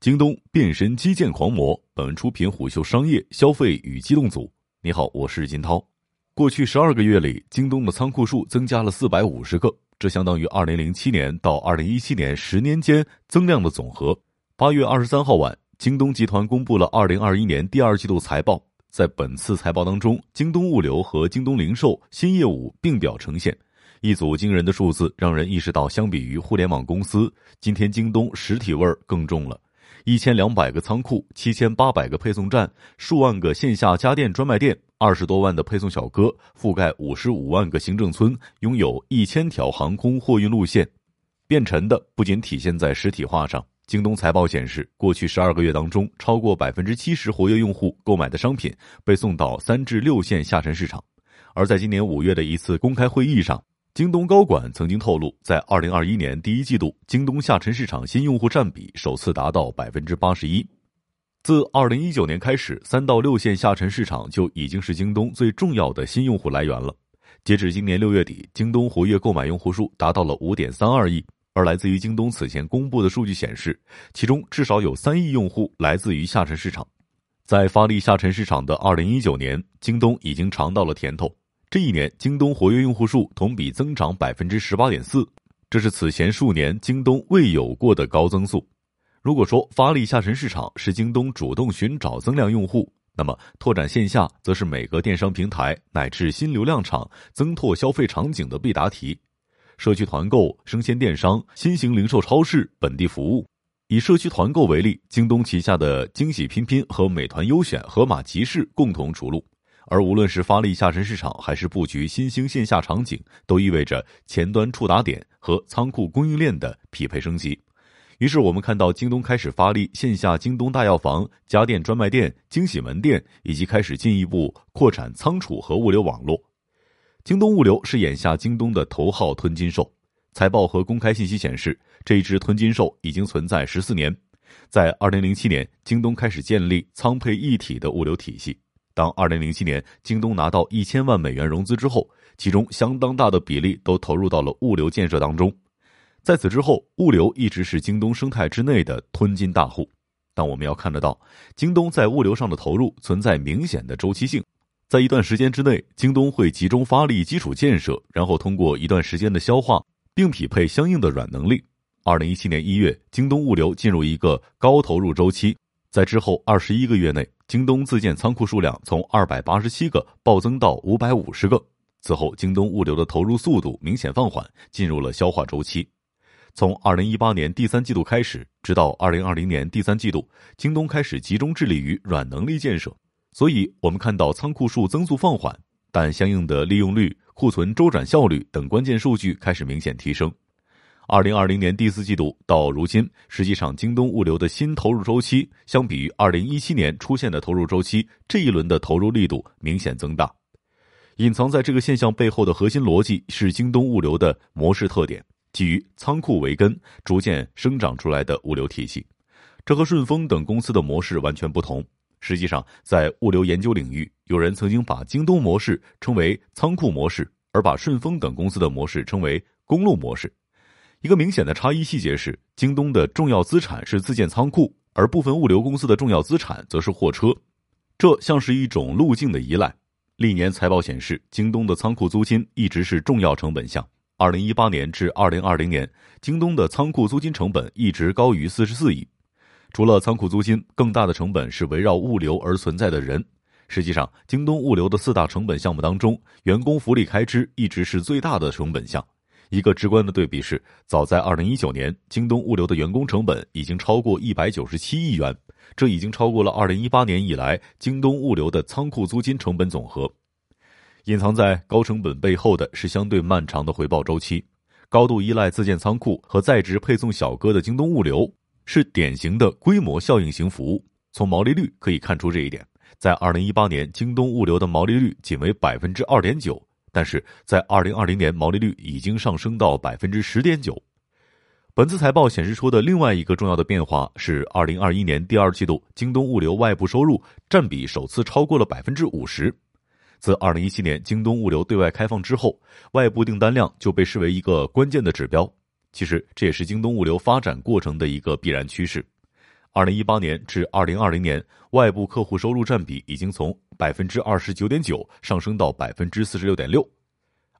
京东变身基建狂魔。本文出品虎嗅商业消费与机动组。你好，我是金涛。过去十二个月里，京东的仓库数增加了四百五十个，这相当于二零零七年到二零一七年十年间增量的总和。八月二十三号晚，京东集团公布了二零二一年第二季度财报。在本次财报当中，京东物流和京东零售新业务并表呈现。一组惊人的数字，让人意识到，相比于互联网公司，今天京东实体味儿更重了。一千两百个仓库，七千八百个配送站，数万个线下家电专卖店，二十多万的配送小哥，覆盖五十五万个行政村，拥有一千条航空货运路线。变沉的不仅体现在实体化上。京东财报显示，过去十二个月当中，超过百分之七十活跃用户购买的商品被送到三至六线下沉市场。而在今年五月的一次公开会议上，京东高管曾经透露，在二零二一年第一季度，京东下沉市场新用户占比首次达到百分之八十一。自二零一九年开始，三到六线下沉市场就已经是京东最重要的新用户来源了。截至今年六月底，京东活跃购买用户数达到了五点三二亿。而来自于京东此前公布的数据显示，其中至少有三亿用户来自于下沉市场。在发力下沉市场的二零一九年，京东已经尝到了甜头。这一年，京东活跃用户数同比增长百分之十八点四，这是此前数年京东未有过的高增速。如果说发力下沉市场是京东主动寻找增量用户，那么拓展线下则是每个电商平台乃至新流量场增拓消费场景的必答题。社区团购、生鲜电商、新型零售超市、本地服务。以社区团购为例，京东旗下的惊喜拼拼和美团优选、盒马集市共同出炉。而无论是发力下沉市场，还是布局新兴线下场景，都意味着前端触达点和仓库供应链的匹配升级。于是，我们看到京东开始发力线下京东大药房、家电专卖店、惊喜门店，以及开始进一步扩展仓储和物流网络。京东物流是眼下京东的头号吞金兽。财报和公开信息显示，这一只吞金兽已经存在十四年。在二零零七年，京东开始建立仓配一体的物流体系。当二零零七年京东拿到一千万美元融资之后，其中相当大的比例都投入到了物流建设当中。在此之后，物流一直是京东生态之内的吞金大户。但我们要看得到，京东在物流上的投入存在明显的周期性，在一段时间之内，京东会集中发力基础建设，然后通过一段时间的消化，并匹配相应的软能力。二零一七年一月，京东物流进入一个高投入周期。在之后二十一个月内，京东自建仓库数量从二百八十七个暴增到五百五十个。此后，京东物流的投入速度明显放缓，进入了消化周期。从二零一八年第三季度开始，直到二零二零年第三季度，京东开始集中致力于软能力建设。所以，我们看到仓库数增速放缓，但相应的利用率、库存周转效率等关键数据开始明显提升。二零二零年第四季度到如今，实际上京东物流的新投入周期，相比于二零一七年出现的投入周期，这一轮的投入力度明显增大。隐藏在这个现象背后的核心逻辑是京东物流的模式特点，基于仓库为根，逐渐生长出来的物流体系。这和顺丰等公司的模式完全不同。实际上，在物流研究领域，有人曾经把京东模式称为仓库模式，而把顺丰等公司的模式称为公路模式。一个明显的差异细节是，京东的重要资产是自建仓库，而部分物流公司的重要资产则是货车。这像是一种路径的依赖。历年财报显示，京东的仓库租金一直是重要成本项。二零一八年至二零二零年，京东的仓库租金成本一直高于四十四亿。除了仓库租金，更大的成本是围绕物流而存在的人。实际上，京东物流的四大成本项目当中，员工福利开支一直是最大的成本项。一个直观的对比是，早在二零一九年，京东物流的员工成本已经超过一百九十七亿元，这已经超过了二零一八年以来京东物流的仓库租金成本总和。隐藏在高成本背后的是相对漫长的回报周期。高度依赖自建仓库和在职配送小哥的京东物流，是典型的规模效应型服务。从毛利率可以看出这一点，在二零一八年，京东物流的毛利率仅为百分之二点九。但是在二零二零年，毛利率已经上升到百分之十点九。本次财报显示出的另外一个重要的变化是，二零二一年第二季度，京东物流外部收入占比首次超过了百分之五十。自二零一七年京东物流对外开放之后，外部订单量就被视为一个关键的指标。其实这也是京东物流发展过程的一个必然趋势。二零一八年至二零二零年，外部客户收入占比已经从百分之二十九点九上升到百分之四十六点六。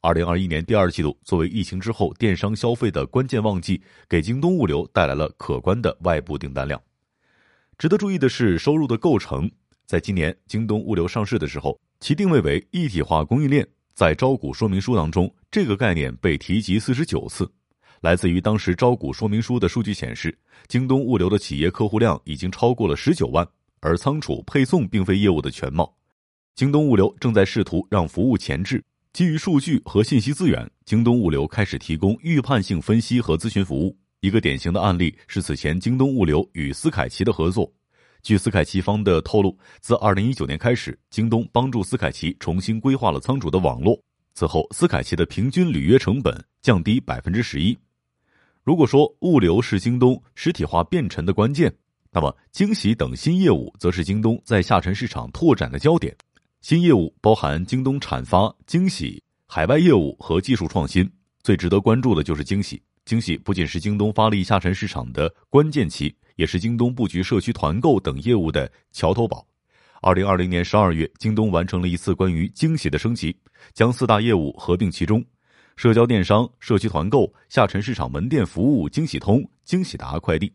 二零二一年第二季度作为疫情之后电商消费的关键旺季，给京东物流带来了可观的外部订单量。值得注意的是，收入的构成，在今年京东物流上市的时候，其定位为一体化供应链。在招股说明书当中，这个概念被提及四十九次。来自于当时招股说明书的数据显示，京东物流的企业客户量已经超过了十九万，而仓储配送并非业务的全貌。京东物流正在试图让服务前置，基于数据和信息资源，京东物流开始提供预判性分析和咨询服务。一个典型的案例是此前京东物流与斯凯奇的合作。据斯凯奇方的透露，自二零一九年开始，京东帮助斯凯奇重新规划了仓储的网络。此后，斯凯奇的平均履约成本降低百分之十一。如果说物流是京东实体化变沉的关键，那么惊喜等新业务则是京东在下沉市场拓展的焦点。新业务包含京东产发、惊喜、海外业务和技术创新。最值得关注的就是惊喜。惊喜不仅是京东发力下沉市场的关键期，也是京东布局社区团购等业务的桥头堡。二零二零年十二月，京东完成了一次关于惊喜的升级，将四大业务合并其中。社交电商、社区团购、下沉市场门店服务、惊喜通、惊喜达快递，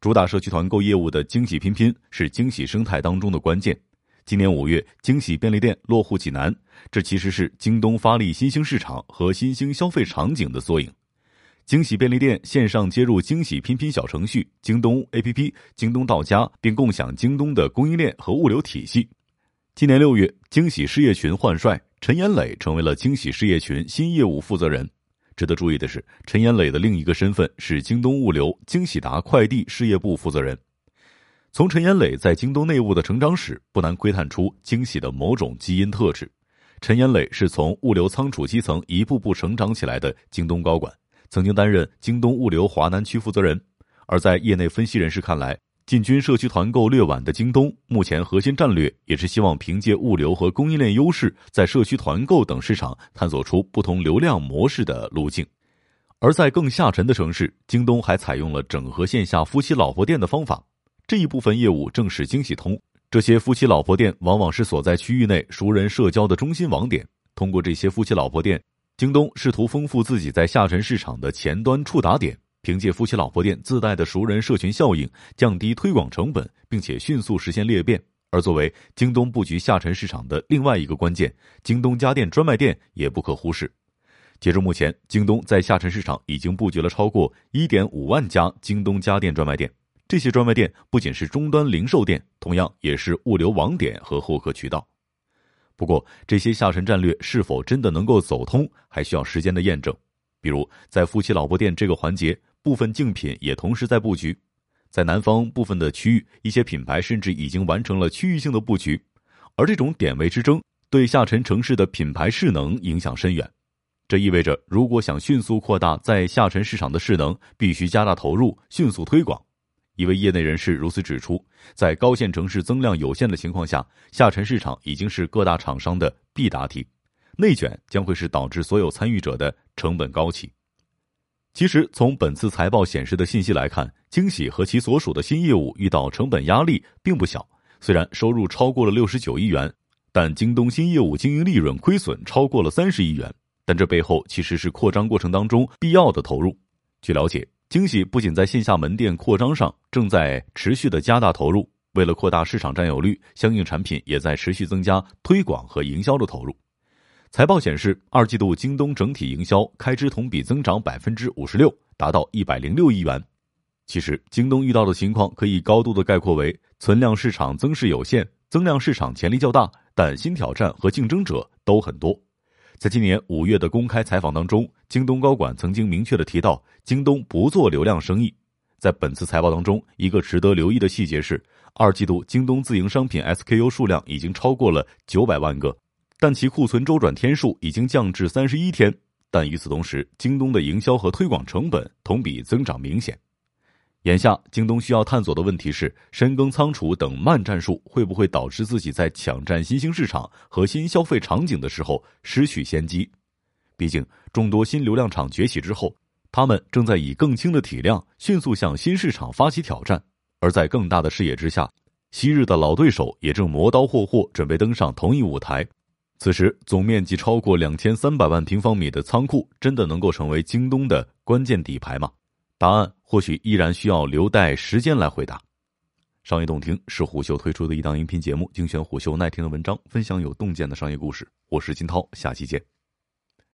主打社区团购业务的惊喜拼拼是惊喜生态当中的关键。今年五月，惊喜便利店落户济南，这其实是京东发力新兴市场和新兴消费场景的缩影。惊喜便利店线上接入惊喜拼拼小程序、京东 APP、京东到家，并共享京东的供应链和物流体系。今年六月，惊喜事业群换帅。陈延磊成为了惊喜事业群新业务负责人。值得注意的是，陈延磊的另一个身份是京东物流惊喜达快递事业部负责人。从陈延磊在京东内部的成长史，不难窥探出惊喜的某种基因特质。陈延磊是从物流仓储基层一步步成长起来的京东高管，曾经担任京东物流华南区负责人。而在业内分析人士看来，进军社区团购略晚的京东，目前核心战略也是希望凭借物流和供应链优势，在社区团购等市场探索出不同流量模式的路径。而在更下沉的城市，京东还采用了整合线下夫妻老婆店的方法，这一部分业务正是惊喜通。这些夫妻老婆店往往是所在区域内熟人社交的中心网点，通过这些夫妻老婆店，京东试图丰富自己在下沉市场的前端触达点。凭借夫妻老婆店自带的熟人社群效应，降低推广成本，并且迅速实现裂变。而作为京东布局下沉市场的另外一个关键，京东家电专卖店也不可忽视。截至目前，京东在下沉市场已经布局了超过一点五万家京东家电专卖店。这些专卖店不仅是终端零售店，同样也是物流网点和获客渠道。不过，这些下沉战略是否真的能够走通，还需要时间的验证。比如，在夫妻老婆店这个环节。部分竞品也同时在布局，在南方部分的区域，一些品牌甚至已经完成了区域性的布局，而这种点位之争对下沉城市的品牌势能影响深远。这意味着，如果想迅速扩大在下沉市场的势能，必须加大投入，迅速推广。一位业内人士如此指出，在高线城市增量有限的情况下，下沉市场已经是各大厂商的必答题，内卷将会是导致所有参与者的成本高企。其实，从本次财报显示的信息来看，惊喜和其所属的新业务遇到成本压力并不小。虽然收入超过了六十九亿元，但京东新业务经营利润亏损超过了三十亿元。但这背后其实是扩张过程当中必要的投入。据了解，惊喜不仅在线下门店扩张上正在持续的加大投入，为了扩大市场占有率，相应产品也在持续增加推广和营销的投入。财报显示，二季度京东整体营销开支同比增长百分之五十六，达到一百零六亿元。其实，京东遇到的情况可以高度的概括为：存量市场增势有限，增量市场潜力较大，但新挑战和竞争者都很多。在今年五月的公开采访当中，京东高管曾经明确的提到，京东不做流量生意。在本次财报当中，一个值得留意的细节是，二季度京东自营商品 SKU 数量已经超过了九百万个。但其库存周转天数已经降至三十一天，但与此同时，京东的营销和推广成本同比增长明显。眼下，京东需要探索的问题是：深耕仓储等慢战术会不会导致自己在抢占新兴市场和新消费场景的时候失去先机？毕竟，众多新流量场崛起之后，他们正在以更轻的体量迅速向新市场发起挑战，而在更大的视野之下，昔日的老对手也正磨刀霍霍，准备登上同一舞台。此时，总面积超过两千三百万平方米的仓库，真的能够成为京东的关键底牌吗？答案或许依然需要留待时间来回答。商业洞听是虎嗅推出的一档音频节目，精选虎嗅耐听的文章，分享有洞见的商业故事。我是金涛，下期见。